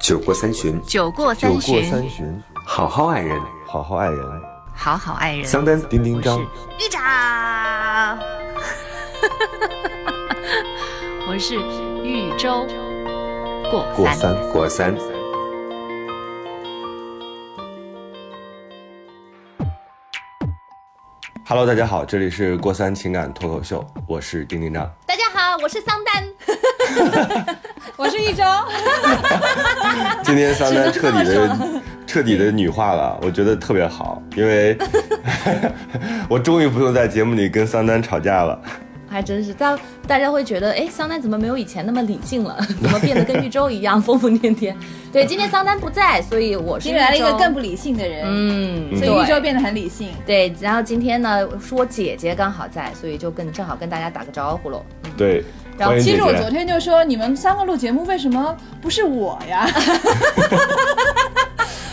酒过三巡，酒过酒过三巡，好好爱人。好好爱人。好好爱人。桑丹，丁丁张，玉长，我是豫州过三。过三。过三。Hello，大家好，这里是过三情感脱口秀，我是丁丁张。大家好，我是桑丹。我是一周，今天桑丹彻底的彻底的女化了，我觉得特别好，因为 我终于不用在节目里跟桑丹吵架了。还真是，大大家会觉得，哎，桑丹怎么没有以前那么理性了？怎么变得跟玉州一样疯疯癫癫？对，今天桑丹不在，所以我是今天来了一个更不理性的人，嗯，所以玉州变得很理性。对，然后今天呢，是我姐姐刚好在，所以就跟正好跟大家打个招呼喽。嗯对，然后其实我昨。天就说，你们三个录节目为什么不是我呀？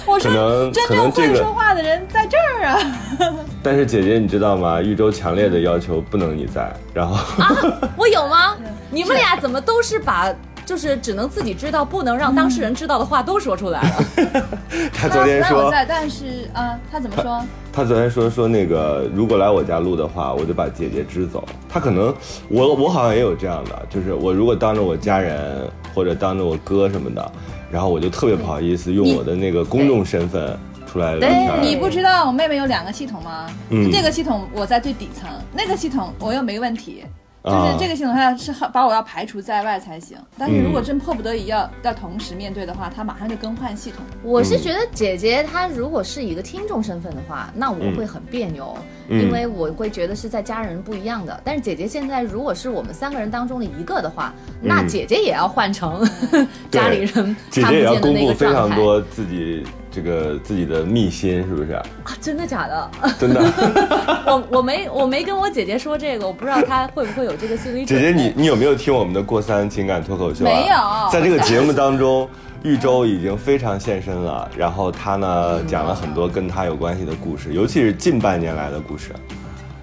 我可说能真正会说，话的人在这儿啊。但是姐姐你知道吗？豫州强烈的要求不能你在，然后啊、我有吗？你们俩怎么都是把就是只能自己知道，不能让当事人知道的话都说出来了？他昨天说，但是啊，他怎么说？他昨天说说那个如果来我家录的话，我就把姐姐支走。他可能我我好像也有这样的，就是我如果当着我家人或者当着我哥什么的，然后我就特别不好意思用我的那个公众身份出来聊天。你不知道我妹妹有两个系统吗？嗯这个系统我在最底层，那个系统我又没问题。就啊是这个系统，它是把我要排除在外才行。但是如果真迫不得已要要同时面对的话，他马上就更换系统。我是觉得姐姐她如果是一个听众身份的话，那我会很别扭，嗯因为我会觉得是在家人不一样的。但是姐姐现在如果是我们三个人当中的一个的话，那姐姐也要换成 家里人姐看不姐也要公见的那个布非常状态多自己这个自己的秘辛，是不是？啊！真的假的？真的，我我没我没跟我姐姐说这个，我不知道她会不会有这个心理准备。姐姐你你有没有听我们的过三情感脱口秀、啊？没有在这个节目当中，玉州已经非常现身了，然后他呢讲了很多跟他有关系的故事，尤其是近半年来的故事。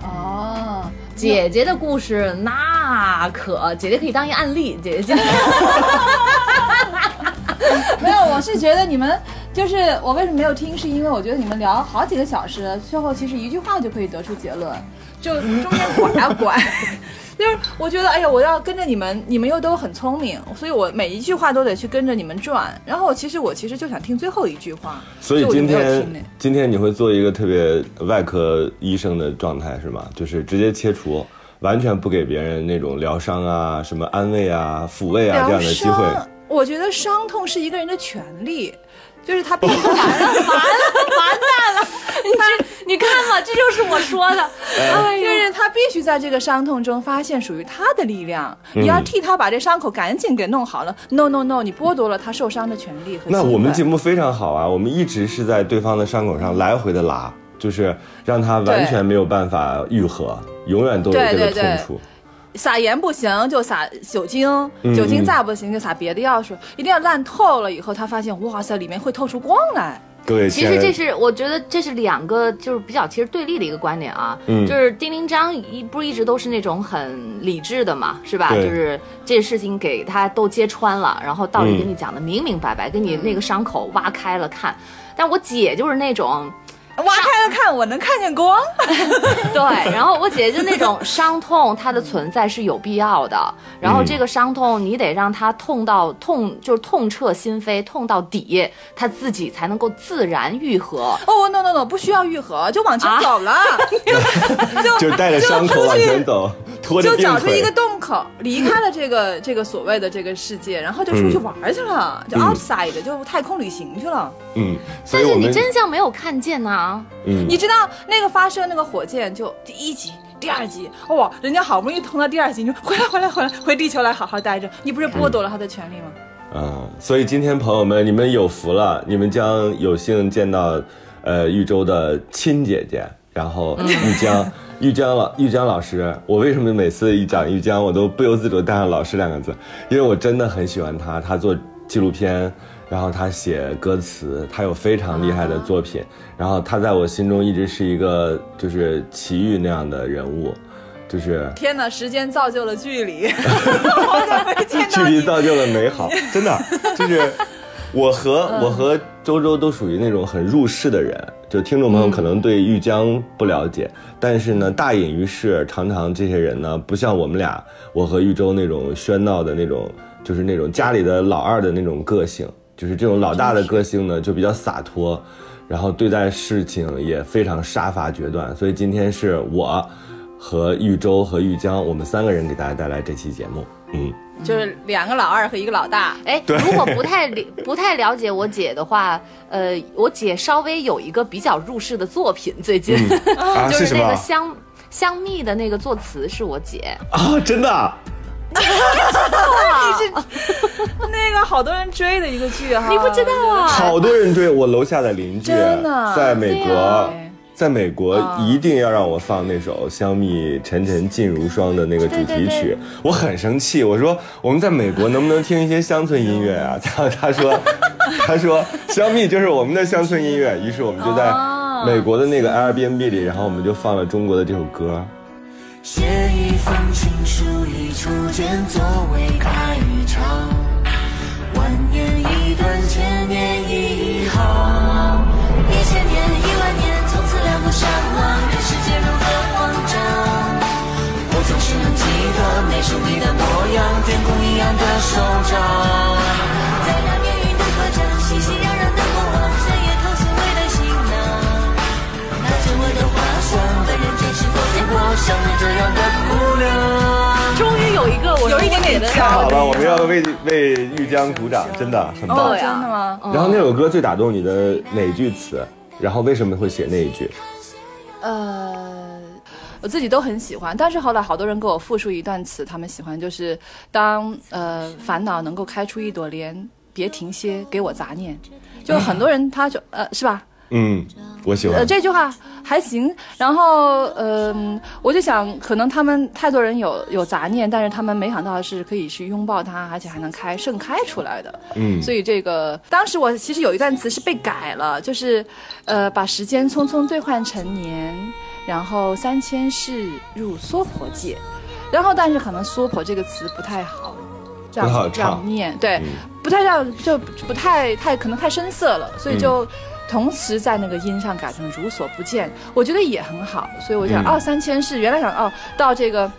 哦，姐姐的故事那可姐姐可以当一案例，姐姐 没有，我是觉得你们就是我为什么没有听，是因为我觉得你们聊好几个小时，最后其实一句话就可以得出结论，就 中间拐啊拐。就是我觉得，哎呀，我要跟着你们，你们又都很聪明，所以我每一句话都得去跟着你们转。然后其实我其实就想听最后一句话，所以今天听。今天你会做一个特别外科医生的状态是吗？就是直接切除，完全不给别人那种疗伤啊、什么安慰啊、抚慰啊这样的机会。伤，我觉得伤痛是一个人的权利，就是他必须 完了完了完蛋了！你这你看嘛，这就是我说的。哎就，是他必须在这个伤痛中发现属于他的力量，你要替他把这伤口赶紧给弄好了。No No No，你剥夺了他受伤的权利和那我们节目目非常好啊，我们一直是在对方的伤口上来回的拉，就是让他完全没有办法愈合，永远都有这个对对对痛处。撒盐不行就撒酒精，嗯酒精再不行就撒别的药水，一定要烂透了以后，他发现哇塞，里面会透出光来。各位亲爱的，其实这是我觉得这是两个就是比较其实对立的一个观点啊，嗯就是丁丁章一不是一直都是那种很理智的嘛，是吧？就是这事情给他都揭穿了，然后道理嗯给你讲的明明白白，给你那个伤口挖开了看。但我姐就是那种，挖开了看，我能看见光。对，然后我姐姐就那种伤痛，它的存在是有必要的。然后这个伤痛，你得让它痛到痛，就是痛彻心扉，痛到底，它自己才能够自然愈合。哦，no no no，不需要愈合，就往前啊走了，就就带着伤口往前走，拖着就病腿找出一个。洞口，离开了这个这个所谓的这个世界，然后就出去玩去了，就嗯 outside，就太空旅行去了。嗯，所但是你真相没有看见呐、嗯，你知道那个发射那个火箭就第一集。第二集，哇，人家好不容易通到第二集，你说回来回来回来，回地球来好好待着，你不是剥夺了他的权利吗？嗯，所以今天朋友们，你们有福了，你们将有幸见到，呃，玉州的亲姐姐，然后玉江，玉江老玉江老师。我为什么每次一讲玉江，我都不由自主地带上“老师”两个字？因为我真的很喜欢他，他做纪录片，然后他写歌词，他有非常厉害的作品，然后他在我心中一直是一个就是奇遇那样的人物，就是天哪，时间造就了距离，距。离造就了美好，真的就是我和我和周周都属于那种很入世的人，就听众朋友可能对玉江不了解，但是呢，大隐于市，常常这些人呢，不像我们俩，我和玉州那种喧闹的那种，就是那种家里的老二的那种个性，就是这种老大的个性呢，就比较洒脱，然后对待事情也非常杀伐决断，所以今天是我和玉州和玉江，我们三个人给大家带来这期节目，嗯。就是两个老二和一个老大。哎，如果不太了不太了解我姐的话，呃，我姐稍微有一个比较入世的作品，最近、啊 就是那个香香蜜的那个作词是我姐。啊，真的啊。那个好多人追的一个剧哈，你不知道啊？好多人追我楼下的邻居，真的？在美国在美国啊。一定要让我放那首《香蜜沉沉烬如霜》的那个主题曲，我很生气，我说我们在美国能不能听一些乡村音乐啊？然后他说，他说香蜜就是我们的乡村音乐，于是我们就在哦美国的那个 Airbnb 里，然后我们就放了中国的这首歌。写一封情书，以初见作为开场，万年一段，千年一行，一千年，一万年，从此两不相忘，任世间如何慌张？我总是能记得那时你的模样，天空一样的手掌，像你这样的姑娘？终于有一个我有一点点的太好了，我们要为为玉江鼓掌，真的很棒。哦，对啊真的吗？然后那首歌最打动你的哪句词？然后为什么会写那一句？呃，我自己都很喜欢，但是后来好多人给我复述一段词，他们喜欢就是当呃烦恼能够开出一朵莲，别停歇，给我杂念。就很多人他就呃是吧？嗯，我喜欢呃，。这句话还行。然后，嗯、我就想，可能他们太多人有有杂念，但是他们没想到是可以去拥抱它，而且还能开盛开出来的。嗯所以这个当时我其实有一段词是被改了，就是，呃，把时间匆匆兑换成年，然后三千世入娑婆界，然后但是可能娑婆这个词不太好。这样这样念，对，嗯不太让就不太太可能太深色了，所以就同时在那个音上改成如所不见，我觉得也很好。所以我想，嗯哦，三千世原来想哦，到这个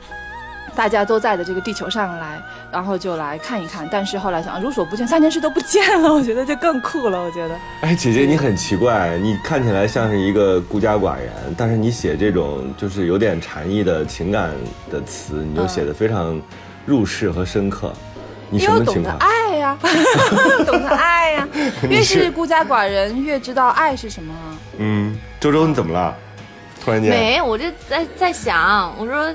大家都在的这个地球上来，然后就来看一看。但是后来想，啊如所不见，三千世都不见了，我觉得就更酷了。我觉得，哎，姐姐你很奇怪，你看起来像是一个孤家寡人，但是你写这种就是有点禅意的情感的词，你就写的非常入世和深刻。你因为我懂得什么情况？爱呀、懂得爱呀、越是孤家寡人，越知道爱是什么啊。嗯，周周你怎么了？突然间，没，我就在在想，我说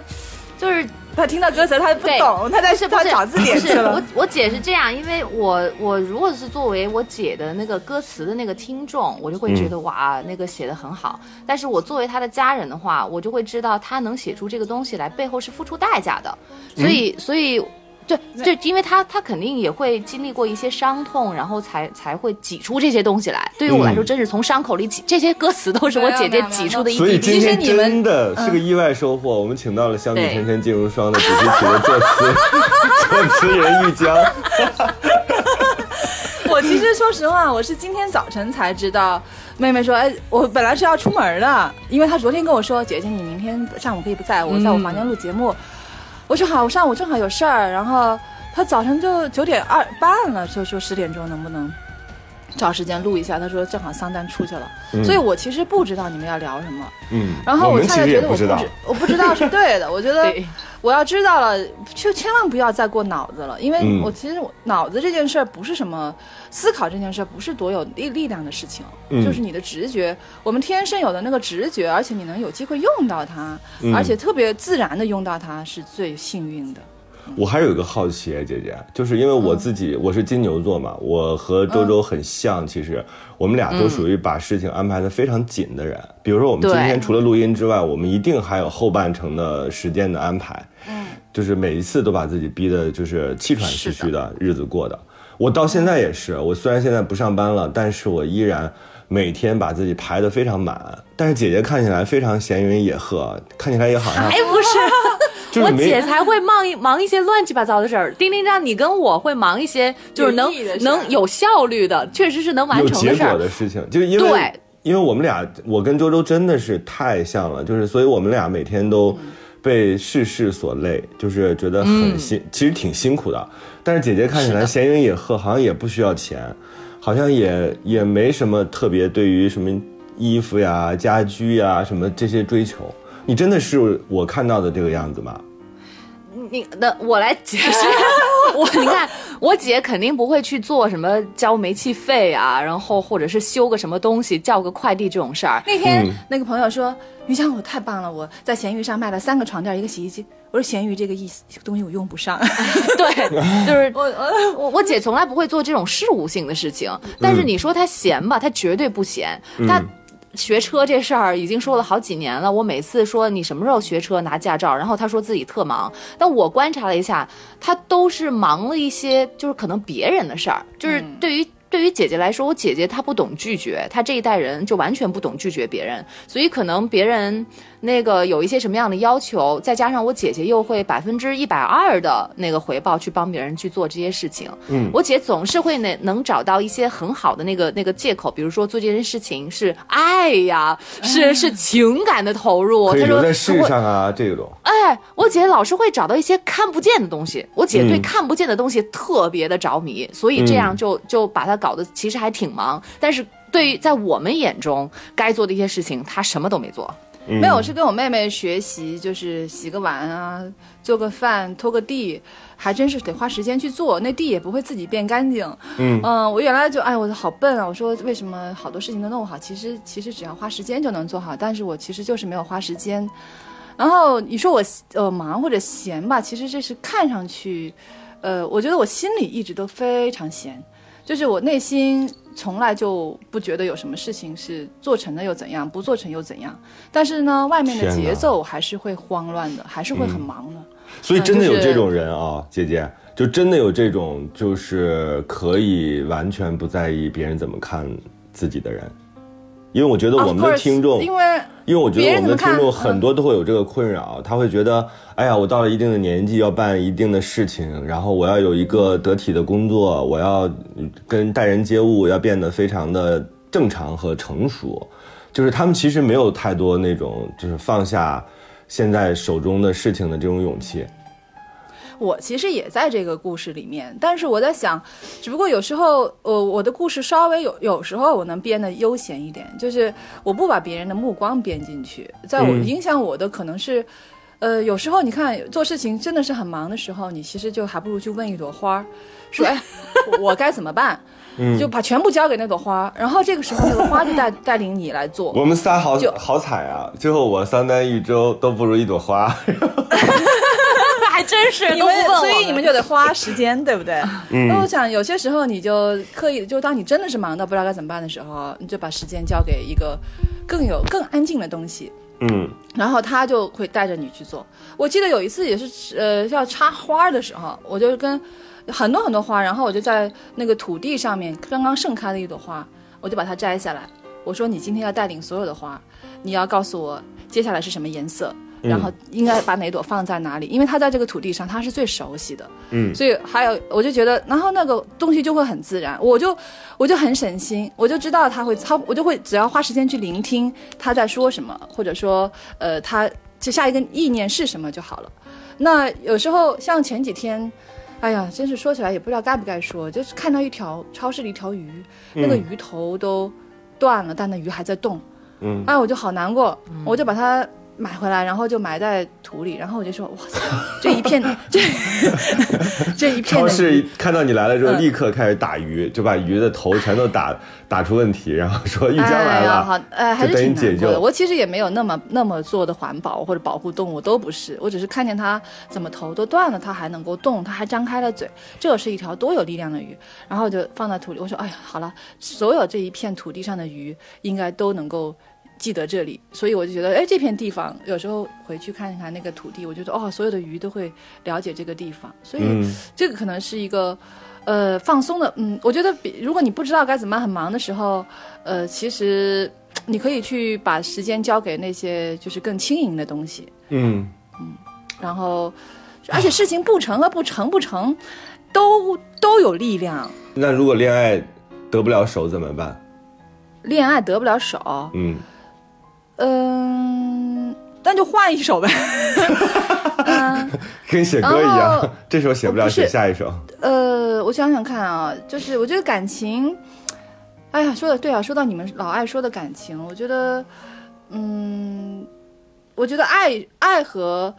就是他听到歌词他不懂，他在是不是找字典不是去了我。我姐是这样，因为我我如果是作为我姐的那个歌词的那个听众，我就会觉得、哇，那个写的很好。但是我作为他的家人的话，我就会知道他能写出这个东西来，背后是付出代价的。所以，所以。对，就，因为他他肯定也会经历过一些伤痛，然后才才会挤出这些东西来。对于我来说，真是从伤口里挤，这些歌词都是我姐姐挤出的一所以滴滴。今天其实你们真的是个意外收获，我们请到了《香蜜对沉沉烬如霜》的主题曲的作词作词人玉江。我其实说实话，我是今天早晨才知道，妹妹说，哎，我本来是要出门的，因为她昨天跟我说，姐姐你明天上午可以不在，我在我房间录节目。我说好，我上午正好有事儿，然后他早上就九点二半了，就说十点钟能不能？找时间录一下？他说正好桑丹出去了，所以我其实不知道你们要聊什么。嗯，然后我恰恰觉得我不知道。我不知道是对的，我觉得我要知道了，就千万不要再过脑子了，因为嗯我其实我脑子这件事儿不是什么思考这件事儿不是多有力力量的事情，嗯就是你的直觉，我们天生有的那个直觉，而且你能有机会用到它，嗯而且特别自然的用到它，是最幸运的。我还有一个好奇，姐姐，就是因为我自己、我是金牛座嘛，我和周周很像，其实我们俩都属于把事情安排的非常紧的人。比如说，我们今天除了录音之外，我们一定还有后半程的时间的安排，嗯，就是每一次都把自己逼的，就是气喘吁吁的日子过的。我到现在也是，我虽然现在不上班了，但是我依然每天把自己排得非常满。但是姐姐看起来非常闲云野鹤，看起来也好像哎，不是，我就是没姐才会忙一忙一些乱七八糟的事儿。丁丁让你跟我会忙一些，就是能能有效率的，确实是能完有结果成的事儿。的事情，就因为对因为我们俩，我跟周周真的是太像了，就是所以我们俩每天都被世事所累，就是觉得很辛，其实挺辛苦的。但是姐姐看起来闲云野鹤，好像也不需要钱，好像也也没什么特别对于什么衣服呀、家居呀什么这些追求。你真的是我看到的这个样子吗？你那我来解释，我 你看，我姐肯定不会去做什么交煤气费啊，然后或者是修个什么东西、叫个快递这种事儿。那天、嗯那个朋友说：“于江，我太棒了，我在闲鱼上卖了三个床垫，一个洗衣机。”我说：“闲鱼这个意思东西我用不上。对，就是 我我我我姐从来不会做这种事务性的事情，但是你说她闲吧，她绝对不闲。她学车这事儿已经说了好几年了，我每次说你什么时候学车拿驾照，然后他说自己特忙，但我观察了一下，他都是忙了一些就是可能别人的事儿，就是对于。对于姐姐来说，我姐姐她不懂拒绝，她这一代人就完全不懂拒绝别人，所以可能别人那个有一些什么样的要求，再加上我姐姐又会百分之一百二的那个回报去帮别人去做这些事情。嗯，我姐总是会能能找到一些很好的那个那个借口，比如说做这件事情是爱呀，是是情感的投入。可以她说留在世上啊，这种。哎，我姐老是会找到一些看不见的东西，我姐对嗯看不见的东西特别的着迷，所以这样就就把她搞得其实还挺忙，但是对于在我们眼中该做的一些事情，她什么都没做。没有，我是跟我妹妹学习，就是洗个碗啊，做个饭，拖个地，还真是得花时间去做，那地也不会自己变干净。嗯我原来就哎，我好笨啊！我说为什么好多事情都弄不好，其实其实只要花时间就能做好，但是我其实就是没有花时间。然后你说我呃忙或者闲吧，其实这是看上去，呃，我觉得我心里一直都非常闲，就是我内心从来就不觉得有什么事情是做成了又怎样，不做成又怎样。但是呢，外面的节奏还是会慌乱的，还是会很忙的。所以真的有这种人啊，姐姐，就真的有这种就是可以完全不在意别人怎么看自己的人。因为我觉得我们的听众，因为因为我觉得我们的听众很多都会有这个困扰，他会觉得，哎呀，我到了一定的年纪要办一定的事情，然后我要有一个得体的工作，我要嗯跟待人接物要变得非常的正常和成熟，就是他们其实没有太多那种就是放下现在手中的事情的这种勇气。我其实也在这个故事里面，但是我在想，只不过有时候，呃，我的故事稍微有有时候我能编得悠闲一点，就是我不把别人的目光编进去，在我、嗯影响我的可能是。呃，有时候你看做事情真的是很忙的时候，你其实就还不如去问一朵花儿，说 哎，我该怎么办？就把全部交给那朵花，然后这个时候那个花就带 带领你来做。我们仨好就好惨啊！最后我三单一周都不如一朵花。还真是你们，所以你们就得花时间，对不对？那我想有些时候你就刻意，就当你真的是忙到不知道该怎么办的时候，你就把时间交给一个更有更安静的东西。嗯然后他就会带着你去做。我记得有一次也是，呃，要插花的时候，我就跟很多很多花，然后我就在那个土地上面刚刚盛开的一朵花，我就把它摘下来。我说你今天要带领所有的花，你要告诉我接下来是什么颜色，然后应该把哪朵放在哪里，因为它在这个土地上它是最熟悉的。嗯所以还有，我就觉得，然后那个东西就会很自然，我就我就很省心，我就知道他会，他我就会只要花时间去聆听他在说什么，或者说，呃，他就下一个意念是什么就好了。那有时候像前几天，哎呀，真是说起来也不知道该不该说，就是看到一条超市里一条鱼，那个鱼头都断了，但那鱼还在动，嗯，哎，我就好难过，我就把它买回来，然后就埋在土里，然后我就说，哇塞，这一片这 这一片超市看到你来了之后，嗯立刻开始打鱼，就把鱼的头全都打打出问题，然后说玉江来了，好，呃，还就是等挺你解救难过的。我其实也没有那么那么做的环保或者保护动物，都不是。我只是看见它怎么头都断了，它还能够动，它还张开了嘴，这是一条多有力量的鱼。然后就放在土里，我说，哎呀，好了，所有这一片土地上的鱼应该都能够。记得这里，所以我就觉得，哎，这片地方有时候回去看一看那个土地，我觉得哦，所有的鱼都会了解这个地方，所以嗯这个可能是一个呃放松的，嗯，我觉得比如果你不知道该怎么办、很忙的时候，呃，其实你可以去把时间交给那些就是更轻盈的东西。嗯嗯然后，而且事情不成和不成不成，都都有力量。那如果恋爱得不了手怎么办？恋爱得不了手，嗯，嗯，那就换一首呗。嗯，跟写歌一样，这首写不了，写下一首。呃，我想想看啊，就是我觉得感情，哎呀，说的对啊，说到你们老爱说的感情，我觉得，嗯，我觉得爱爱和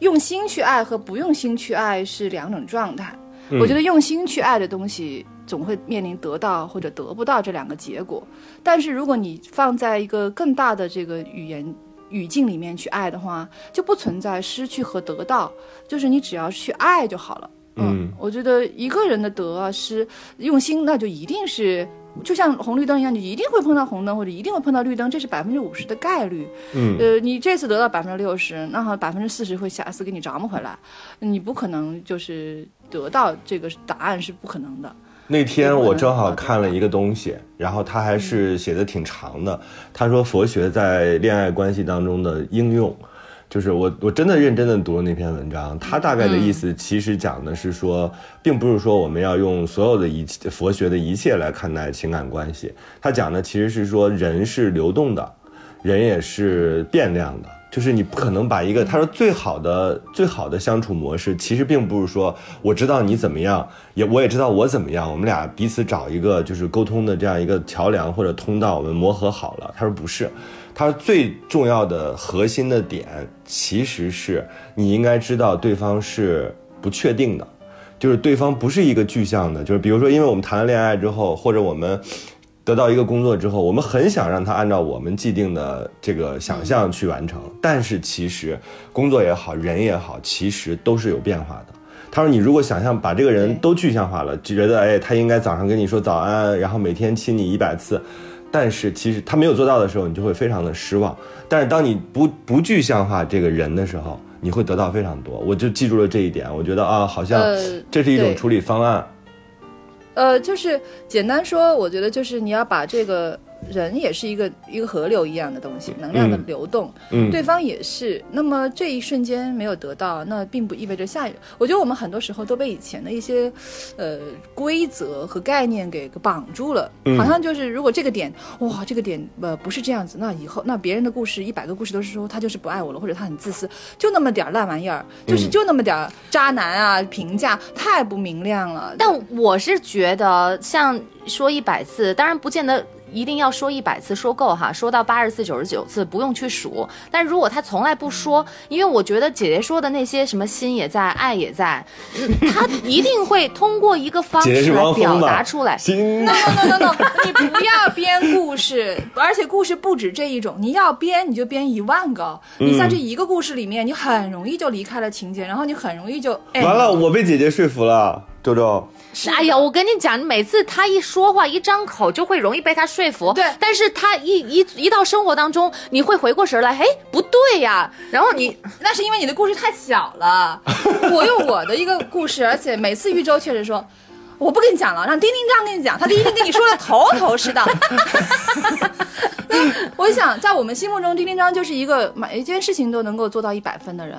用心去爱和不用心去爱是两种状态。我觉得用心去爱的东西，总会面临得到或者得不到这两个结果。但是如果你放在一个更大的这个语言语境里面去爱的话，就不存在失去和得到，就是你只要去爱就好了。嗯我觉得一个人的得啊失用心，那就一定是就像红绿灯一样，你一定会碰到红灯或者一定会碰到绿灯，这是百分之五十的概率。嗯呃，你这次得到百分之六十，那好百分之四十会下次给你找不回来，你不可能就是得到这个答案是不可能的。那天我正好看了一个东西，然后他还是写的挺长的。他说佛学在恋爱关系当中的应用，就是我我真的认真的读了那篇文章。他大概的意思其实讲的是说，并不是说我们要用所有的一切佛学的一切来看待情感关系。他讲的其实是说人是流动的，人也是变量的。就是你不可能把一个他说最好的最好的相处模式，其实并不是说我知道你怎么样，也我也知道我怎么样，我们俩彼此找一个就是沟通的这样一个桥梁或者通道，我们磨合好了。他说不是，他说最重要的核心的点其实是你应该知道对方是不确定的，就是对方不是一个具象的，就是比如说因为我们谈了恋爱之后，或者我们。得到一个工作之后，我们很想让他按照我们既定的这个想象去完成，但是其实工作也好，人也好，其实都是有变化的。他说，你如果想象把这个人都具象化了，就觉得哎，他应该早上跟你说早安，然后每天亲你一百次，但是其实他没有做到的时候，你就会非常的失望。但是当你不不具象化这个人的时候，你会得到非常多。我就记住了这一点，我觉得啊，好像呃这是一种处理方案。呃，呃就是简单说，我觉得就是你要把这个人也是一个一个河流一样的东西，能量的嗯流动，嗯对方也是。那么这一瞬间没有得到，那并不意味着下一。我觉得我们很多时候都被以前的一些呃规则和概念给给绑住了，嗯好像就是如果这个点哇，这个点呃不是这样子，那以后那别人的故事一百个故事都是说他就是不爱我了，或者他很自私，就那么点儿烂玩意儿，就是嗯就那么点儿渣男啊，评价太不明亮了。但我是觉得，像说一百次，当然不见得一定要说一百次说够哈，说到八十次、九十九次不用去数。但如果他从来不说，因为我觉得姐姐说的那些什么心也在，爱也在，嗯他一定会通过一个方式来表？达出来。心 no no no no，你不要编故事，而且故事不止这一种，你要编你就编一万个。你在这一个故事里面，你很容易就离开了情节，然后你很容易就哎完了，我被姐姐说服了，周周。哎呀，我跟你讲，每次他一说话一张口，就会容易被他说服。对但是他一一一到生活当中，你会回过神来，哎，不对呀。然后你那是因为你的故事太小了。我有我的一个故事，而且每次玉州确实说。我不跟你讲了，让丁丁这样跟你讲，他一定跟你说的头头是道。那我想，在我们心目中，丁丁张就是一个每一件事情都能够做到一百分的人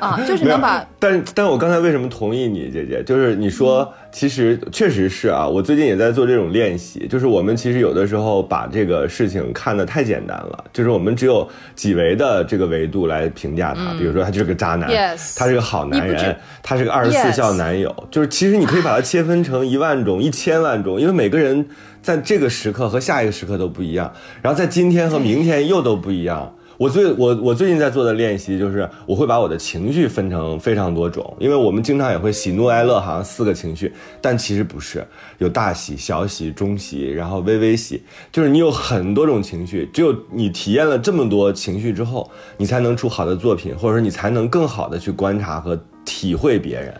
啊，就是能把但但我刚才为什么同意你，姐姐？就是你说，其实确实是啊，我最近也在做这种练习。就是我们其实有的时候把这个事情看得太简单了，就是我们只有几维的这个维度来评价他。比如说，他就是个渣男 Yes 他是个好男人，他是个二十四孝男友。就是其实你可以把它切分成一万种、一千万种，因为每个人在这个时刻和下一个时刻都不一样，然后在今天和明天又都不一样。我最我我最近在做的练习就是，我会把我的情绪分成非常多种，因为我们经常也会喜怒哀乐，好像四个情绪，但其实不是，有大喜、小喜、中喜，然后微微喜，就是你有很多种情绪，只有你体验了这么多情绪之后，你才能出好的作品，或者说你才能更好的去观察和体会别人。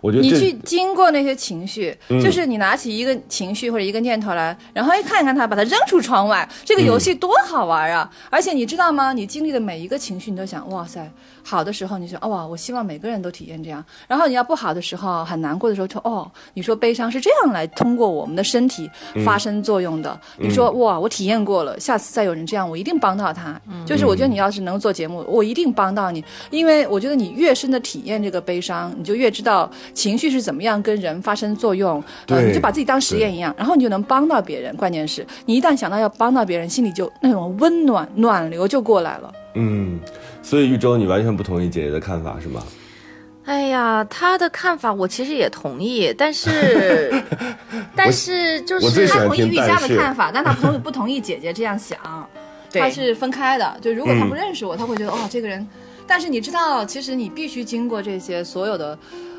我觉得你去经过那些情绪，嗯就是你拿起一个情绪或者一个念头来，然后一看一看它，把它扔出窗外，这个游戏多好玩啊！而且你知道吗？你经历的每一个情绪，你都想，哇塞，好的时候你说，哦哇，我希望每个人都体验这样。然后你要不好的时候，很难过的时候，说，哦，你说悲伤是这样来通过我们的身体发生作用的。你说，哇，我体验过了，下次再有人这样，我一定帮到他。就是我觉得你要是能做节目，我一定帮到你，因为我觉得你越深的体验这个悲伤，你就越知道情绪是怎么样跟人发生作用。呃，对你就把自己当实验一样，然后你就能帮到别人。关键是你一旦想到要帮到别人，心里就那种温暖暖流就过来了。嗯，所以玉州你完全不同意姐姐的看法是吗？哎呀，他的看法我其实也同意，但是，但是就是他同意玉佳听但是的看法，但他不同意不同意姐姐这样想，对他是分开的。就如果他嗯不认识我，他会觉得哦这个人，但是你知道，其实你必须经过这些所有的。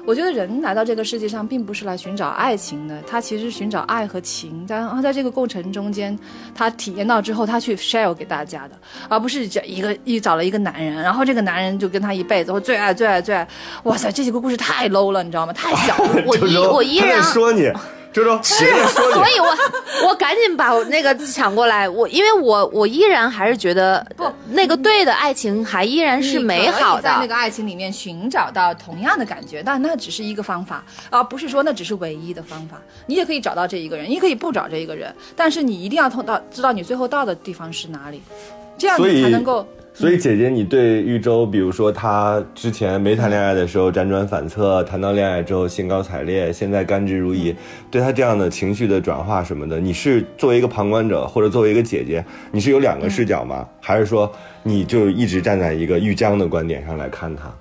我觉得人来到这个世界上，并不是来寻找爱情的，他其实寻找爱和情。但他在这个过程中间，他体验到之后，他去 share 给大家的，而不是这一个一找了一个男人，然后这个男人就跟他一辈子，我最爱最爱最爱。哇塞，这几个故事太 low 了，你知道吗？太小了。我依我依然说你，周周，姐姐说所，以我我赶紧把我那个抢过来，我因为我我依然还是觉得不那个对的爱情还依然是美好的。在那个爱情里面寻找到同样的感觉，但那只是一个方法，而不是说那只是唯一的方法。你也可以找到这一个人，你可以不找这一个人，但是你一定要通到知道你最后到的地方是哪里，这样你才能够。所以姐姐，你对玉州，比如说他之前没谈恋爱的时候辗转反侧，谈到恋爱之后兴高采烈，现在甘之如饴，对他这样的情绪的转化什么的，你是作为一个旁观者，或者作为一个姐姐，你是有两个视角吗？还是说你就一直站在一个玉江的观点上来看他？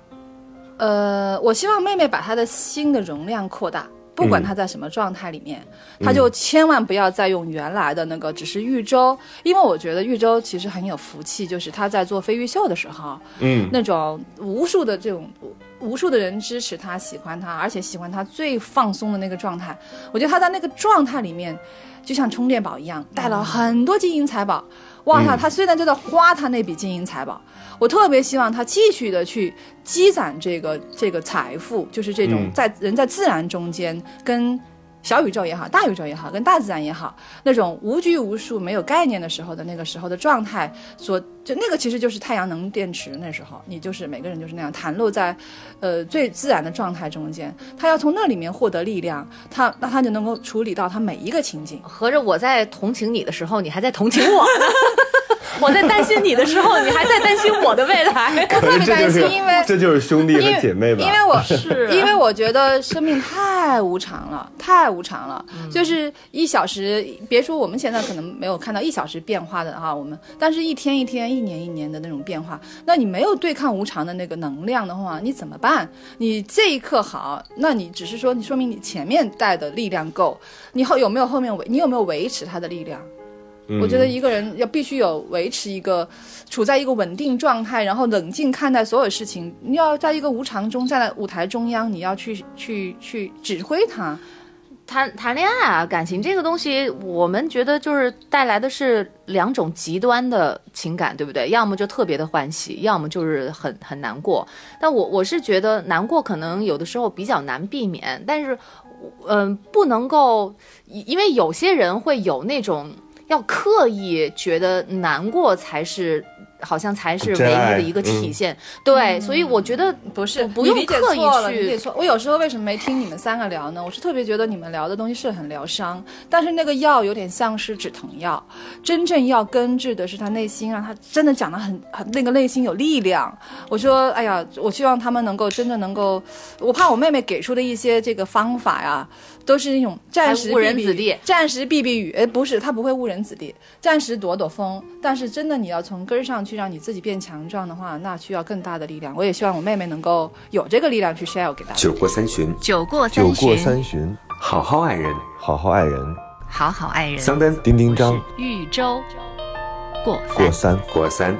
呃，我希望妹妹把她的心的容量扩大。不管他在什么状态里面，他就千万不要再用原来的那个只是玉州，因为我觉得玉州其实很有福气，就是他在做飞鱼秀的时候，嗯，那种无数的这种无数的人支持他、喜欢他，而且喜欢他最放松的那个状态。我觉得他在那个状态里面，就像充电宝一样，带了很多金银财宝。哇塞，他虽然就在花他那笔金银财宝，我特别希望他继续的去积攒这个这个财富，就是这种嗯在人在自然中间跟。小宇宙也好，大宇宙也好，跟大自然也好，那种无拘无束、没有概念的时候的那个时候的状态，所就那个其实就是太阳能电池。那时候你就是每个人就是那样袒露在，呃最自然的状态中间。他要从那里面获得力量，他那他就能够处理到他每一个情景。合着我在同情你的时候，你还在同情我；我在担心你的时候，你还在担心我的未来。我特别担心因为这就是兄弟因为和姐妹吧？因为我是 因为我觉得生命太无常了，太无常了。嗯就是一小时，别说我们现在可能没有看到一小时变化的哈，我们但是一天一天、一年一年的那种变化，那你没有对抗无常的那个能量的话，你怎么办？你这一刻好，那你只是说你说明你前面带的力量够，你后有没有后面维你有没有维持它的力量？嗯我觉得一个人要必须有维持一个处在一个稳定状态，然后冷静看待所有事情。你要在一个无常中，站在舞台中央，你要去去去指挥它。谈谈恋爱啊，感情这个东西，我们觉得就是带来的是两种极端的情感，对不对？要么就特别的欢喜，要么就是很很难过。但我我是觉得难过可能有的时候比较难避免，但是，嗯、不能够，因因为有些人会有那种要刻意觉得难过才是。好像才是唯一的一个体现，对，所以我觉得不是，不用你理解刻意错了，理去解错。我有时候为什么没听你们三个聊呢？我是特别觉得你们聊的东西是很疗伤，但是那个药有点像是止疼药，真正要根治的是他内心，让他真的讲的很很那个内心有力量。我说，哎呀，我希望他们能够真的能够，我怕我妹妹给出的一些这个方法呀，都是那种暂时误人避避子弟暂时避避雨，哎，不是，他不会误人子弟，暂时躲躲风。但是真的你要从根儿上去让你自己变强壮的话，那需要更大的力量。我也希望我妹妹能够有这个力量去 share 给大家。酒过三巡，酒过酒过三巡，好好爱人。好好爱人。好好爱人。桑丹丁丁张豫州过过三，三，过三，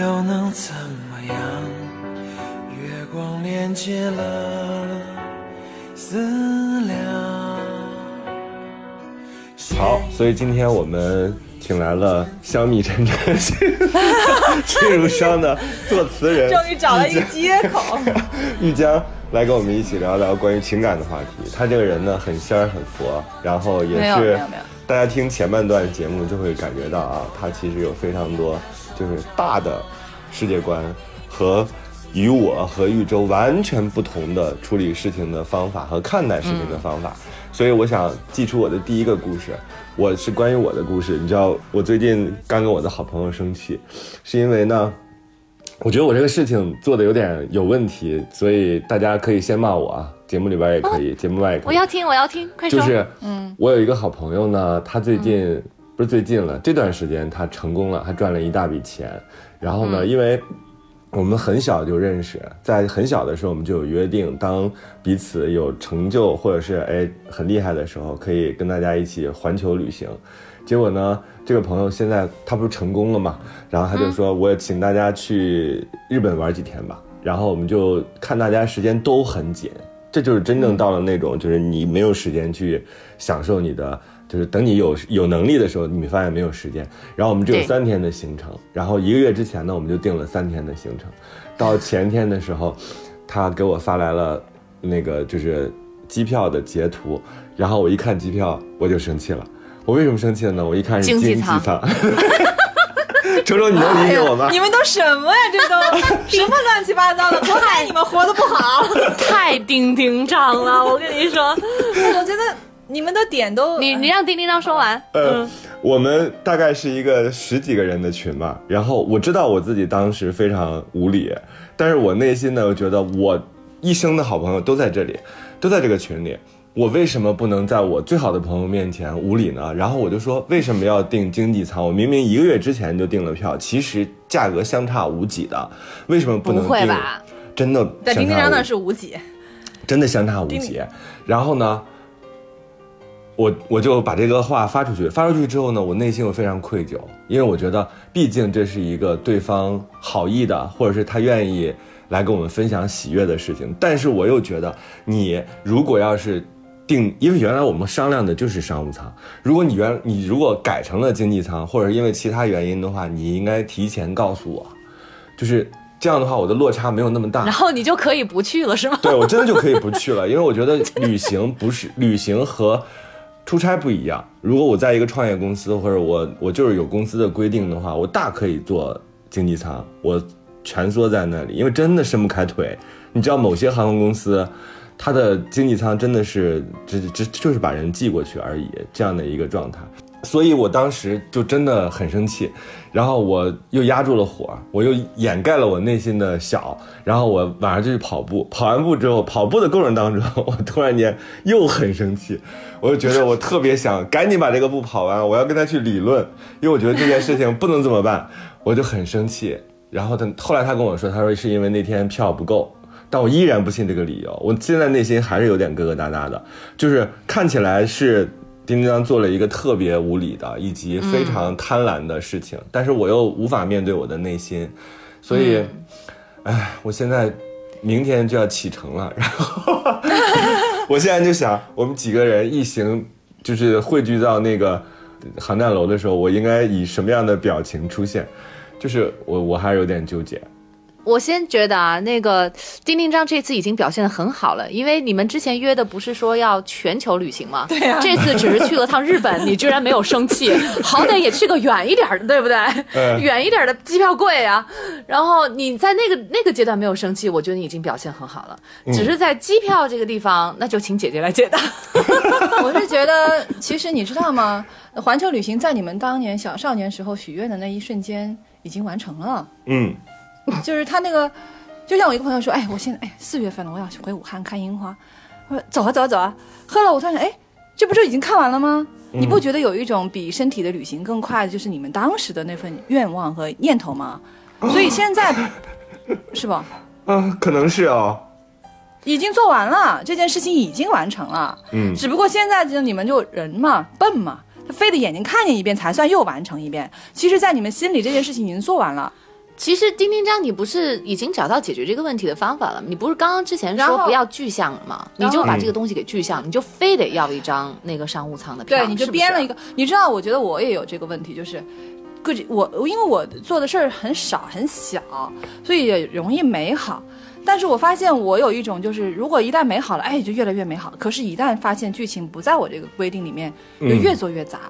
又能怎么样？月光连接了思量。好，所以今天我们请来了香蜜沉沉烬如霜的作词人，终于找了一接口。玉江来跟我们一起聊聊关于情感的话题。他这个人呢，很仙儿，很佛，然后也是大家听前半段节目就会感觉到啊，他其实有非常多就是大的世界观和与我和玉州完全不同的处理事情的方法和看待事情的方法。所以我想寄出我的第一个故事，我是关于我的故事。你知道，我最近刚跟我的好朋友生气，是因为呢。我觉得我这个事情做的有点有问题，所以大家可以先骂我啊，节目里边也可以，节目外也可以。我要听，我要听，快说。就是，嗯，我有一个好朋友呢，他最近、不是最近了，这段时间他成功了，他赚了一大笔钱。然后呢，因为我们很小就认识，在很小的时候我们就有约定，当彼此有成就或者是哎很厉害的时候，可以跟大家一起环球旅行。结果呢，这个朋友现在他不是成功了嘛，然后他就说，我也请大家去日本玩几天吧。然后我们就看大家时间都很紧，这就是真正到了那种，就是你没有时间去享受你的，就是等你有有能力的时候，你发现没有时间。然后我们只有三天的行程，然后一个月之前呢，我们就定了三天的行程。到前天的时候，他给我发来了那个就是机票的截图，然后我一看机票，我就生气了。我为什么生气了呢？我一看是经济舱舱。周周，你能理解我吗？你们都什么呀？这都 什么乱七八糟的？都怪你们活得不好。太丁丁张了，我跟你说，我觉得你们的点都你你让丁丁张说完。呃，我们大概是一个十几个人的群嘛，然后我知道我自己当时非常无理，但是我内心呢，我觉得我一生的好朋友都在这里，都在这个群里，我为什么不能在我最好的朋友面前无理呢？然后我就说，为什么要订经济舱？我明明一个月之前就订了票，其实价格相差无几的，为什么不能不会订？吧？真的在相差无丁丁张那是无几。真的相差无几。然后呢，我我就把这个话发出去，发出去之后呢，我内心又非常愧疚，因为我觉得，毕竟这是一个对方好意的，或者是他愿意来跟我们分享喜悦的事情。但是我又觉得，你如果要是定，因为原来我们商量的就是商务舱，如果你原你如果改成了经济舱，或者是因为其他原因的话，你应该提前告诉我，就是这样的话，我的落差没有那么大。然后你就可以不去了，是吗？对我真的就可以不去了，因为我觉得 旅行不是旅行和出差不一样。如果我在一个创业公司，或者我我就是有公司的规定的话，我大可以坐经济舱，我蜷缩在那里，因为真的伸不开腿。你知道某些航空公司，它的经济舱真的是只只就是把人寄过去而已，这样的一个状态。所以我当时就真的很生气，然后我又压住了火，我又掩盖了我内心的小，然后我晚上就去跑步，跑完步之后，跑步的过程当中，我突然间又很生气，我就觉得我特别想赶紧把这个步跑完，我要跟他去理论，因为我觉得这件事情不能这么办，我就很生气。然后他后来他跟我说，他说是因为那天票不够，但我依然不信这个理由，我现在内心还是有点疙疙瘩瘩的，就是看起来是丁丁张做了一个特别无理的以及非常贪婪的事情，但是我又无法面对我的内心，所以，哎、我现在明天就要启程了，然后 我现在就想，我们几个人一行就是汇聚到那个航站楼的时候，我应该以什么样的表情出现？就是我我还是有点纠结。我先觉得啊，那个丁丁张这次已经表现的很好了，因为你们之前约的不是说要全球旅行吗？对呀这次只是去了趟日本，你居然没有生气，好歹也去个远一点的，对不对？嗯远一点的机票贵啊。然后你在那个那个阶段没有生气，我觉得你已经表现很好了。只是在机票这个地方，那就请姐姐来解答。我是觉得，其实你知道吗？环球旅行在你们当年小少年时候许愿的那一瞬间已经完成了。嗯，就是他那个，就像我一个朋友说，哎，我现在哎四月份了，我要回武汉看樱花。我说走啊走啊走啊。喝了我突然想，哎，这不就已经看完了吗？你不觉得有一种比身体的旅行更快的，就是你们当时的那份愿望和念头吗？所以 现在是吧？嗯，可能是哦。已经做完了，这件事情已经完成了。嗯只不过现在就你们就人嘛，笨嘛，他非得眼睛看见一遍才算又完成一遍。其实，在你们心里，这件事情已经做完了。其实丁丁章，你不是已经找到解决这个问题的方法了吗？你不是刚刚之前说不要具象了吗？你就把这个东西给具象，你就非得要一张那个商务舱的票，对，你就编了一个。你知道，我觉得我也有这个问题，就是。个人我因为我做的事儿很少很小，所以也容易美好。但是我发现我有一种，就是如果一旦美好了，哎，就越来越美好。可是，一旦发现剧情不在我这个规定里面，就越做越杂。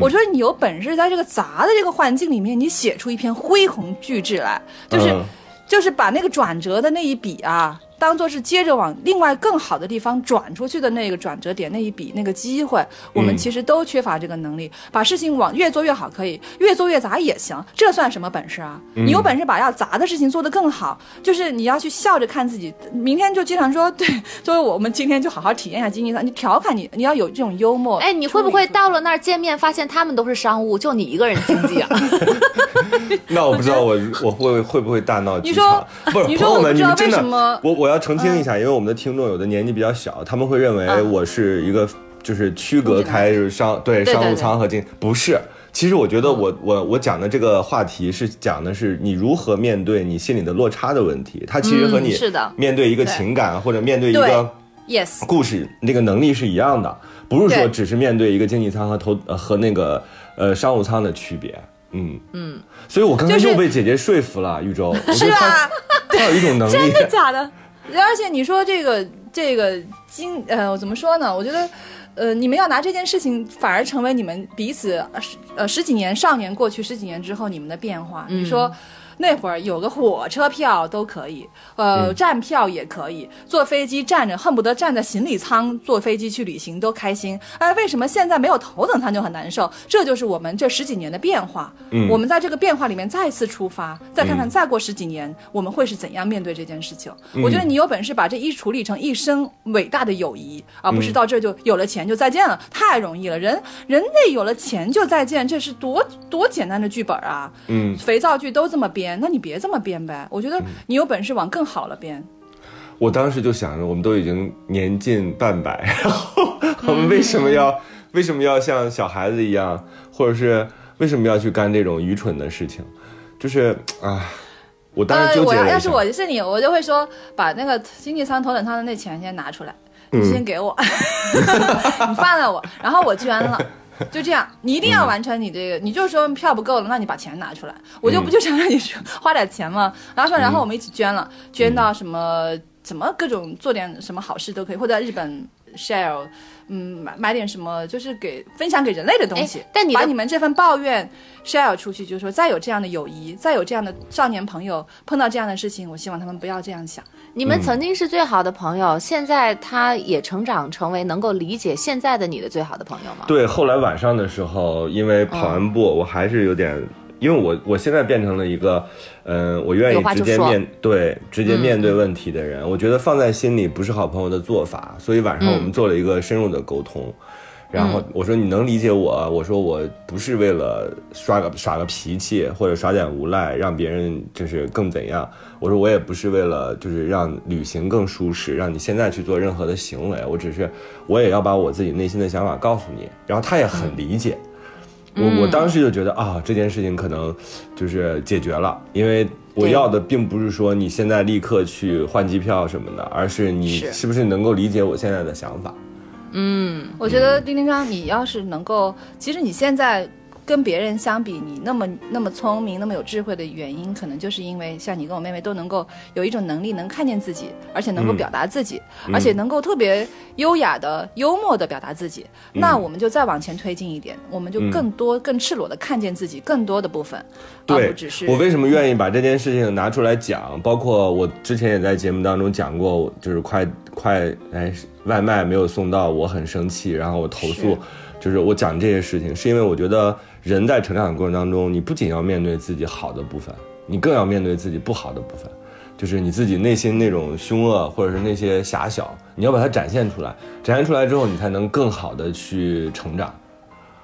我觉得你有本事在这个杂的这个环境里面，你写出一篇恢宏巨制来，就是、嗯就是把那个转折的那一笔啊，当做是接着往另外更好的地方转出去的那个转折点那一笔那个机会，我们嗯其实都缺乏这个能力。把事情往越做越好可以，越做越砸也行，这算什么本事啊？嗯你有本事把要砸的事情做得更好，就是你要去笑着看自己。明天就经常说，对，作为我们今天就好好体验一下经济舱，你调侃你，你要有这种幽默。哎，你会不会到了那儿见面，发现他们都是商务，就你一个人经济啊？那我不知道我我会会不会大闹剧你说场？不是你说朋友们，我不知道你们真的为什么，我我要澄清一下，因为我们的听众有的年纪比较小，他们会认为嗯。我是一个就是区隔开就是商对商务舱和经不是。其实我觉得我我我讲的这个话题是讲的是你如何面对你心里的落差的问题，它其实和你面对一个情感或者面对一个 yes，故事那个能力是一样的，不是说只是面对一个经济舱和头呃和那个呃商务舱的区别。嗯。嗯，所以我刚刚又被姐姐说服了，玉州，我觉是得她吧？她有一种能力，真的假的？而且你说这个这个经呃，我怎么说呢？我觉得。呃，你们要拿这件事情，反而成为你们彼此呃十呃十几年少年过去十几年之后你们的变化。你说那会儿有个火车票都可以，呃，站票也可以，坐飞机站着恨不得站在行李舱坐飞机去旅行都开心。哎，为什么现在没有头等舱就很难受？这就是我们这十几年的变化。嗯我们在这个变化里面再次出发，再看看再过十几年、我们会是怎样面对这件事情。我觉得你有本事把这一处理成一生伟大的友谊，而不是到这就有了钱就再见了，太容易了。人人类有了钱就再见，这是多多简单的剧本啊！嗯，肥皂剧都这么编，那你别这么编呗。我觉得你有本事往更好了编。我当时就想着，我们都已经年近半百，然后我们为什么要、为什么要像小孩子一样，或者是为什么要去干这种愚蠢的事情？就是啊，我当时。我要要是我是你，我就会说把那个经济舱、头等舱的那钱先拿出来，嗯你先给我，你放了我，然后我捐了。就这样，你一定要完成你这个。你就说票不够了，那你把钱拿出来，我就不就想让你说花点钱吗？然后说，然后我们一起捐了，捐到什么怎么各种做点什么好事都可以，或者在日本 share，嗯，买买点什么，就是给分享给人类的东西哎。但你把你们这份抱怨 share 出去，就是说再有这样的友谊，再有这样的少年朋友碰到这样的事情，我希望他们不要这样想。你们曾经是最好的朋友，现在他也成长成为能够理解现在的你的最好的朋友吗？对，后来晚上的时候，因为跑完步，我还是有点，因为我我现在变成了一个，嗯、我愿意直接面对直接面对问题的人。我觉得放在心里不是好朋友的做法，所以晚上我们做了一个深入的沟通。然后我说你能理解我，我说我不是为了耍个耍个脾气或者耍点无赖，让别人就是更怎样。我说我也不是为了就是让旅行更舒适，让你现在去做任何的行为，我只是我也要把我自己内心的想法告诉你。然后他也很理解。我我当时就觉得啊，这件事情可能就是解决了，因为我要的并不是说你现在立刻去换机票什么的，而是你是是不是能够理解我现在的想法。嗯。我觉得丁丁章，你要是能够，其实你现在跟别人相比，你那么那么聪明、那么有智慧的原因，可能就是因为像你跟我妹妹都能够有一种能力，能看见自己，而且能够嗯。表达自己，而且能够特别优雅的、幽默的表达自己。那我们就再往前推进一点，我们就更多、更赤裸的看见自己更多的部分，而对不只是我为什么愿意把这件事情拿出来讲，包括我之前也在节目当中讲过，就是快快哎外卖没有送到，我很生气，然后我投诉，就是我讲这些事情，是因为我觉得人在成长的过程当中，你不仅要面对自己好的部分，你更要面对自己不好的部分。就是你自己内心那种凶恶，或者是那些狭小，你要把它展现出来。展现出来之后，你才能更好的去成长。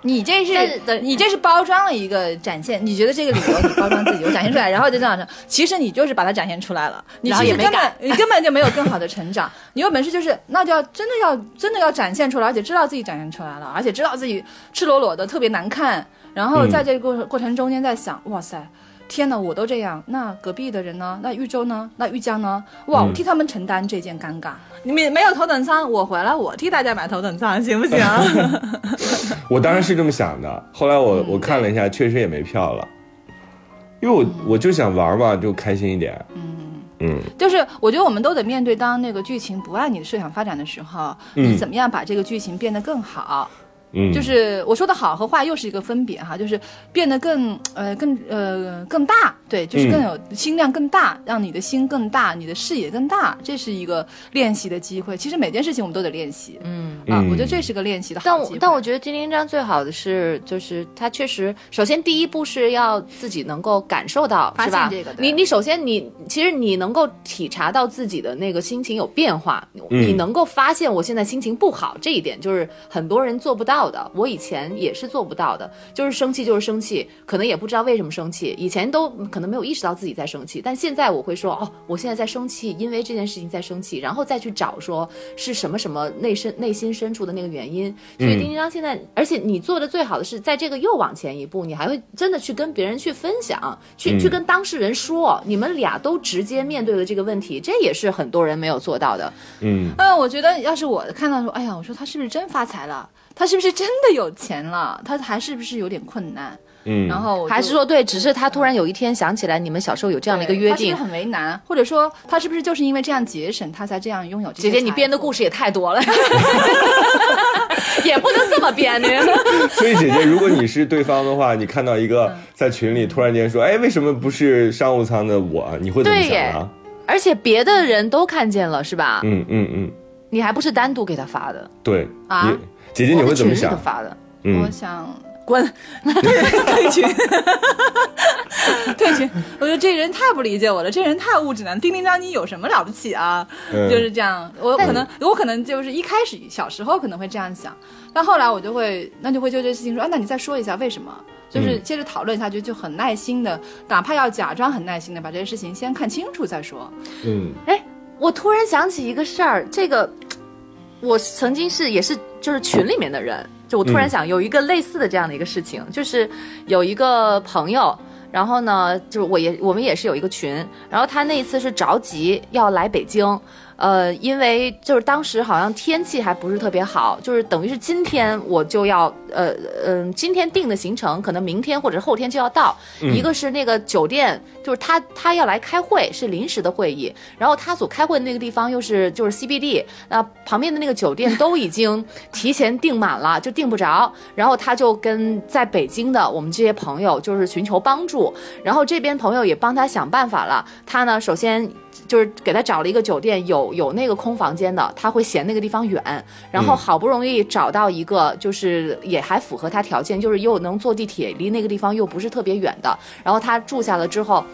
你这是是你这是包装了一个展现，你觉得这个理由你包装自己，我展现出来，然后就这样说，其实你就是把它展现出来了，你其实根本你根本就没有更好的成长。你有本事就是那就要真的要真的要展现出来，而且知道自己展现出来了，而且知道自己赤裸裸的特别难看，然后在这个过过程中间在想，哇塞。天哪，我都这样，那隔壁的人呢？那豫州呢？那豫江呢？哇，嗯我替他们承担这件尴尬。你们没有头等舱，我回来我替大家买头等舱，行不行？我当然是这么想的，后来我我看了一下，确实也没票了，因为我我就想玩嘛，就开心一点。嗯嗯就是我觉得我们都得面对，当那个剧情不按你的设想发展的时候，嗯你怎么样把这个剧情变得更好？嗯，就是我说的好和坏又是一个分别哈，就是变得更呃更呃更大，对，就是更有心量更大，让你的心更大，你的视野更大，这是一个练习的机会。其实每件事情我们都得练习，嗯啊，嗯我觉得这是个练习的但我好机会。但我觉得金陵章最好的是，就是他确实，首先第一步是要自己能够感受到，发是吧？现这个你你首先你其实你能够体察到自己的那个心情有变化，嗯你能够发现我现在心情不好，这一点就是很多人做不到的。我以前也是做不到的，就是生气就是生气，可能也不知道为什么生气，以前都可能没有意识到自己在生气，但现在我会说，哦，我现在在生气，因为这件事情在生气，然后再去找说是什么什么内深内心深处的那个原因。所以丁丁章现在，而且你做的最好的是在这个又往前一步，你还会真的去跟别人去分享，去、去跟当事人说，你们俩都直接面对了这个问题，这也是很多人没有做到的。嗯嗯，我觉得要是我看到说，哎呀，我说他是不是真发财了？他是不是真的有钱了？他还是不是有点困难？嗯，然后还是说对，只是他突然有一天想起来，你们小时候有这样的一个约定他是不是。很为难，或者说他是不是就是因为这样节省，他才这样拥有这些姐姐，你编的故事。也太多了，也不能这么编呢。所以姐姐，如果你是对方的话，你看到一个在群里突然间说，哎，为什么不是商务舱的我？你会怎么想啊？而且别的人都看见了，是吧？嗯嗯嗯，你还不是单独给他发的，对啊你姐姐你会怎么想？发的。嗯我想 滚，退群，退群。我觉得这人太不理解我了，这人太物质了。叮叮当，你有什么了不起啊？嗯就是这样。我可能，我可能就是一开始小时候可能会这样想，但后来我就会，那就会就这事情说，啊，那你再说一下为什么？就是接着讨论下去，就很耐心的，哪怕要假装很耐心的把这些事情先看清楚再说。嗯哎，我突然想起一个事儿，这个我曾经是也是就是群里面的人，就我突然想有一个类似的这样的一个事情，就是有一个朋友。然后呢，就是我也我们也是有一个群，然后他那一次是着急要来北京，呃，因为就是当时好像天气还不是特别好，就是等于是今天我就要呃嗯、今天定的行程，可能明天或者后天就要到。一个是那个酒店，就是他他要来开会，是临时的会议，然后他所开会的那个地方又是就是 CBD，那旁边的那个酒店都已经提前订满了，就订不着。然后他就跟在北京的我们这些朋友就是寻求帮助，然后这边朋友也帮他想办法了。他呢，首先就是给他找了一个酒店，有有那个空房间的，他会嫌那个地方远，然后好不容易找到一个，就是也还符合他条件，就是又能坐地铁，离那个地方又不是特别远的。然后他住下了之后。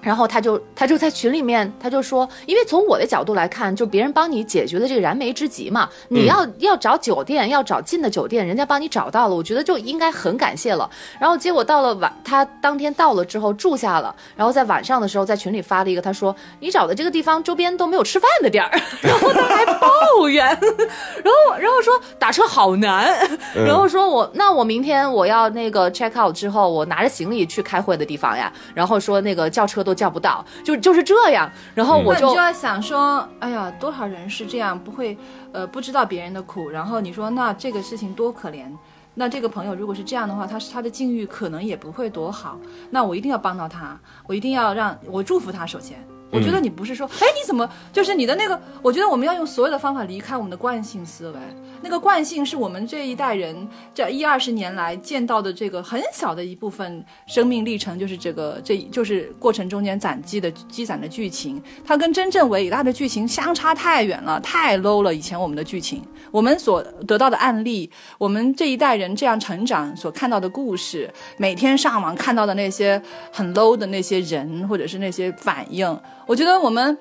然后他就他就在群里面，他就说，因为从我的角度来看，就别人帮你解决了这个燃眉之急嘛，你要、要找酒店，要找近的酒店，人家帮你找到了，我觉得就应该很感谢了。然后结果到了晚，他当天到了之后住下了，然后在晚上的时候在群里发了一个，他说你找的这个地方周边都没有吃饭的地儿，然后他还抱怨，然后然后说打车好难，然后说我那我明天我要那个 check out 之后，我拿着行李去开会的地方呀，然后说那个叫车都叫不到，就就是这样，然后我就嗯就要想说，哎呀，多少人是这样，不会，呃，不知道别人的苦。然后你说，那这个事情多可怜。那这个朋友如果是这样的话，他是他的境遇可能也不会多好。那我一定要帮到他，我一定要让我祝福他。首先，我觉得你不是说，哎，你怎么就是你的那个？我觉得我们要用所有的方法离开我们的惯性思维。那个惯性是我们这一代人这一二十年来见到的这个很小的一部分生命历程，就是这个这就是过程中间攒积的积攒的剧情，它跟真正伟大的剧情相差太远了，太 low 了。以前我们的剧情，我们所得到的案例，我们这一代人这样成长所看到的故事，每天上网看到的那些很 low 的那些人或者是那些反应，我觉得我们。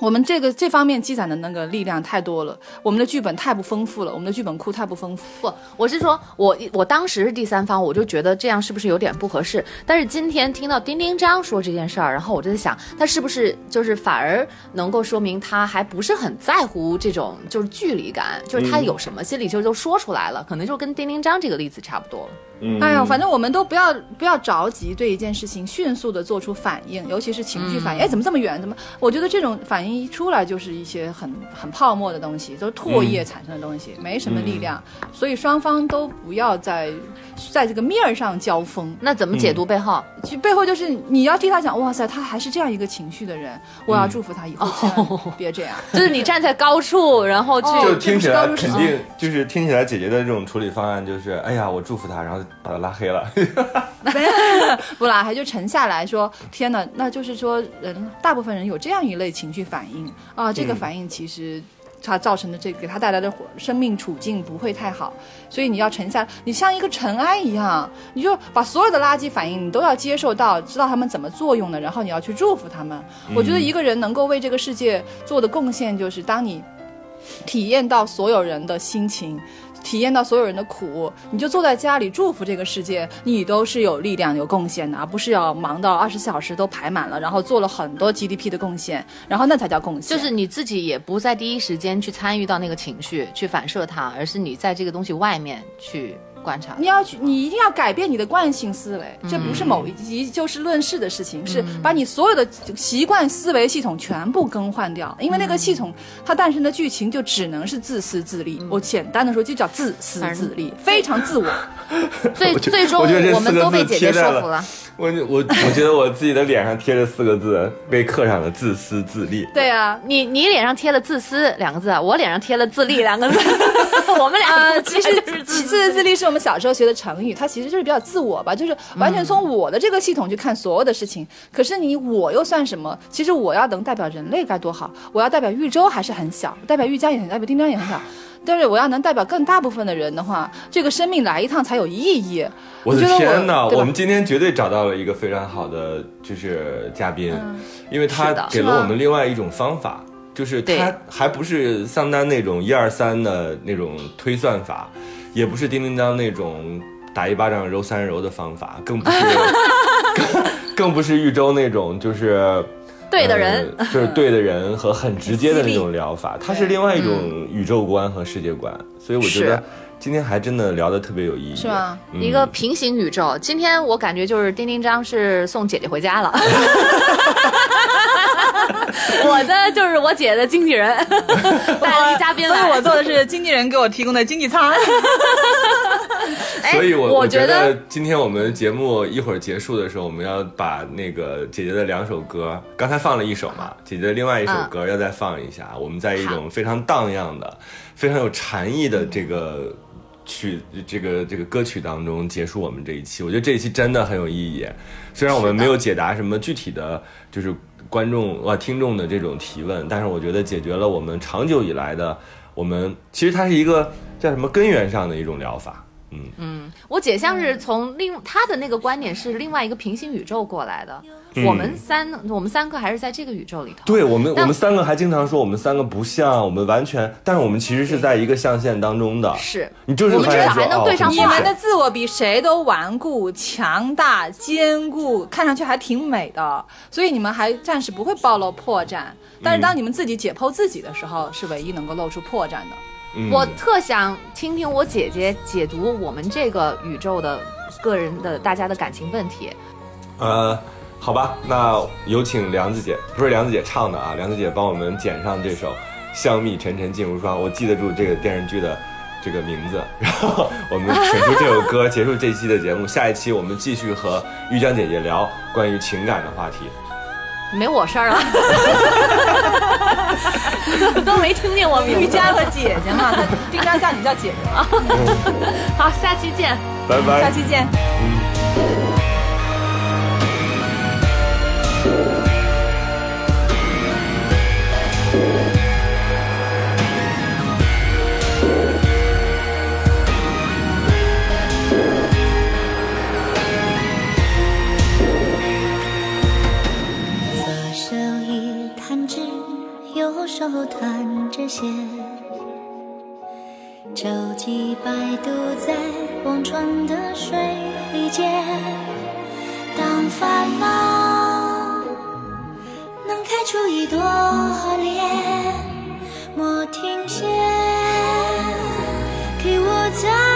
我们这个这方面积攒的那个力量太多了，我们的剧本太不丰富了，我们的剧本库太不丰富。不，我是说，我我当时是第三方，我就觉得这样是不是有点不合适？但是今天听到丁丁张说这件事儿，然后我就在想，他是不是就是反而能够说明他还不是很在乎这种就是距离感，就是他有什么心里就都说出来了，可能就跟丁丁张这个例子差不多。嗯哎呀，反正我们都不要不要着急对一件事情迅速的做出反应，尤其是情绪反应。哎，怎么这么远？怎么？我觉得这种反应一出来就是一些很很泡沫的东西，都是唾液产生的东西，没什么力量。所以双方都不要在在这个面儿上交锋。那怎么解读背后？其实背后就是你要替他讲，哇塞，他还是这样一个情绪的人，我要祝福他以后千万别这样。就是你站在高处，然后去、哦就听起来肯定就是听起来姐姐的这种处理方案就是，哎呀，我祝福他，然后把他拉黑了。不拉黑就沉下来说，天哪，那就是说人大部分人有这样一类情绪反应啊，这个反应其实。它造成的这个给他带来的生命处境不会太好，所以你要沉下，你像一个尘埃一样，你就把所有的垃圾反应你都要接受到，知道他们怎么作用的，然后你要去祝福他们。我觉得一个人能够为这个世界做的贡献，就是当你体验到所有人的心情，体验到所有人的苦，你就坐在家里祝福这个世界，你都是有力量、有贡献的，而不是要忙到二十四小时都排满了，然后做了很多 GDP 的贡献，然后那才叫贡献。就是你自己也不在第一时间去参与到那个情绪，去反射它，而是你在这个东西外面去观察。你要去，你一定要改变你的惯性思维，这不是某一集就事论事的事情，是把你所有的习惯思维系统全部更换掉。因为那个系统它诞生的剧情就只能是自私自利，我简单的说就叫自私自利，非常自我。最最终我觉得我们都被姐姐说服了。我我我觉得我自己的脸上贴着四个字，被刻上了自私自利。对啊，你你脸上贴了“自私”两个字，我脸上贴了“自立”两个字，我们俩啊，其其实自私自利是我们小时候学的成语，它其实就是比较自我吧，就是完全从我的这个系统去看所有的事情。可是你我又算什么？其实我要能代表人类该多好，我要代表豫州还是很小，代表豫江也很，代表丁张也很小。但是我要能代表更大部分的人的话，这个生命来一趟才有意义。我的天哪！对吧我们今天绝对找到了一个非常好的就是嘉宾，因为他给了我们另外一种方法，就是他还不是桑丹那种一二三的那种推算法，也不是叮叮当那种打一巴掌揉三揉的方法，更不是 更更不是豫州那种就是。对的人呃就是对的人和很直接的那种疗法，它是另外一种宇宙观和世界观，所以我觉得今天还真的聊得特别有意义，是吗？嗯一个平行宇宙。今天我感觉就是丁丁张是送姐姐回家了，我的就是我姐的经纪人 带了一嘉宾来，所以我做的是经纪人给我提供的经济舱。哎所以我，我觉得今天我们节目一会儿结束的时候，我们要把那个姐姐的两首歌，刚才放了一首嘛，姐姐的另外一首歌要再放一下。我们在一种非常荡漾的、非常有禅意的这个曲、这个这个歌曲当中结束我们这一期。我觉得这一期真的很有意义，虽然我们没有解答什么具体的，就是观众啊听众的这种提问，但是我觉得解决了我们长久以来的，我们其实它是一个叫什么根源上的一种疗法。嗯，我姐像是从另她的那个观点是另外一个平行宇宙过来的，我们三我们三个还是在这个宇宙里头。对我们，我们三个还经常说我们三个不像，我们完全，但是我们其实是在一个象限当中的。是你就是我们至少还能对上你们的自我比谁都顽固、强大、坚固，看上去还挺美的，所以你们还暂时不会暴露破绽。但是当你们自己解剖自己的时候，是唯一能够露出破绽的。嗯我特想听听我姐姐解读我们这个宇宙的个人的大家的感情问题。呃，好吧，那有请梁子姐，不是梁子姐唱的啊，梁子姐帮我们剪上这首《香蜜沉沉烬如霜》，我记得住这个电视剧的这个名字，然后我们选出这首歌，结束这期的节目。下一期我们继续和玉江姐姐聊关于情感的话题。没我事儿了，都没听见我名字。瑜伽和姐姐嘛，他丁张叫你叫姐姐啊。好，下期见。拜拜，下期见。左手弹着弦。舟楫摆渡在忘川的水间，当烦恼能开出一朵莲，莫停歇，给我在。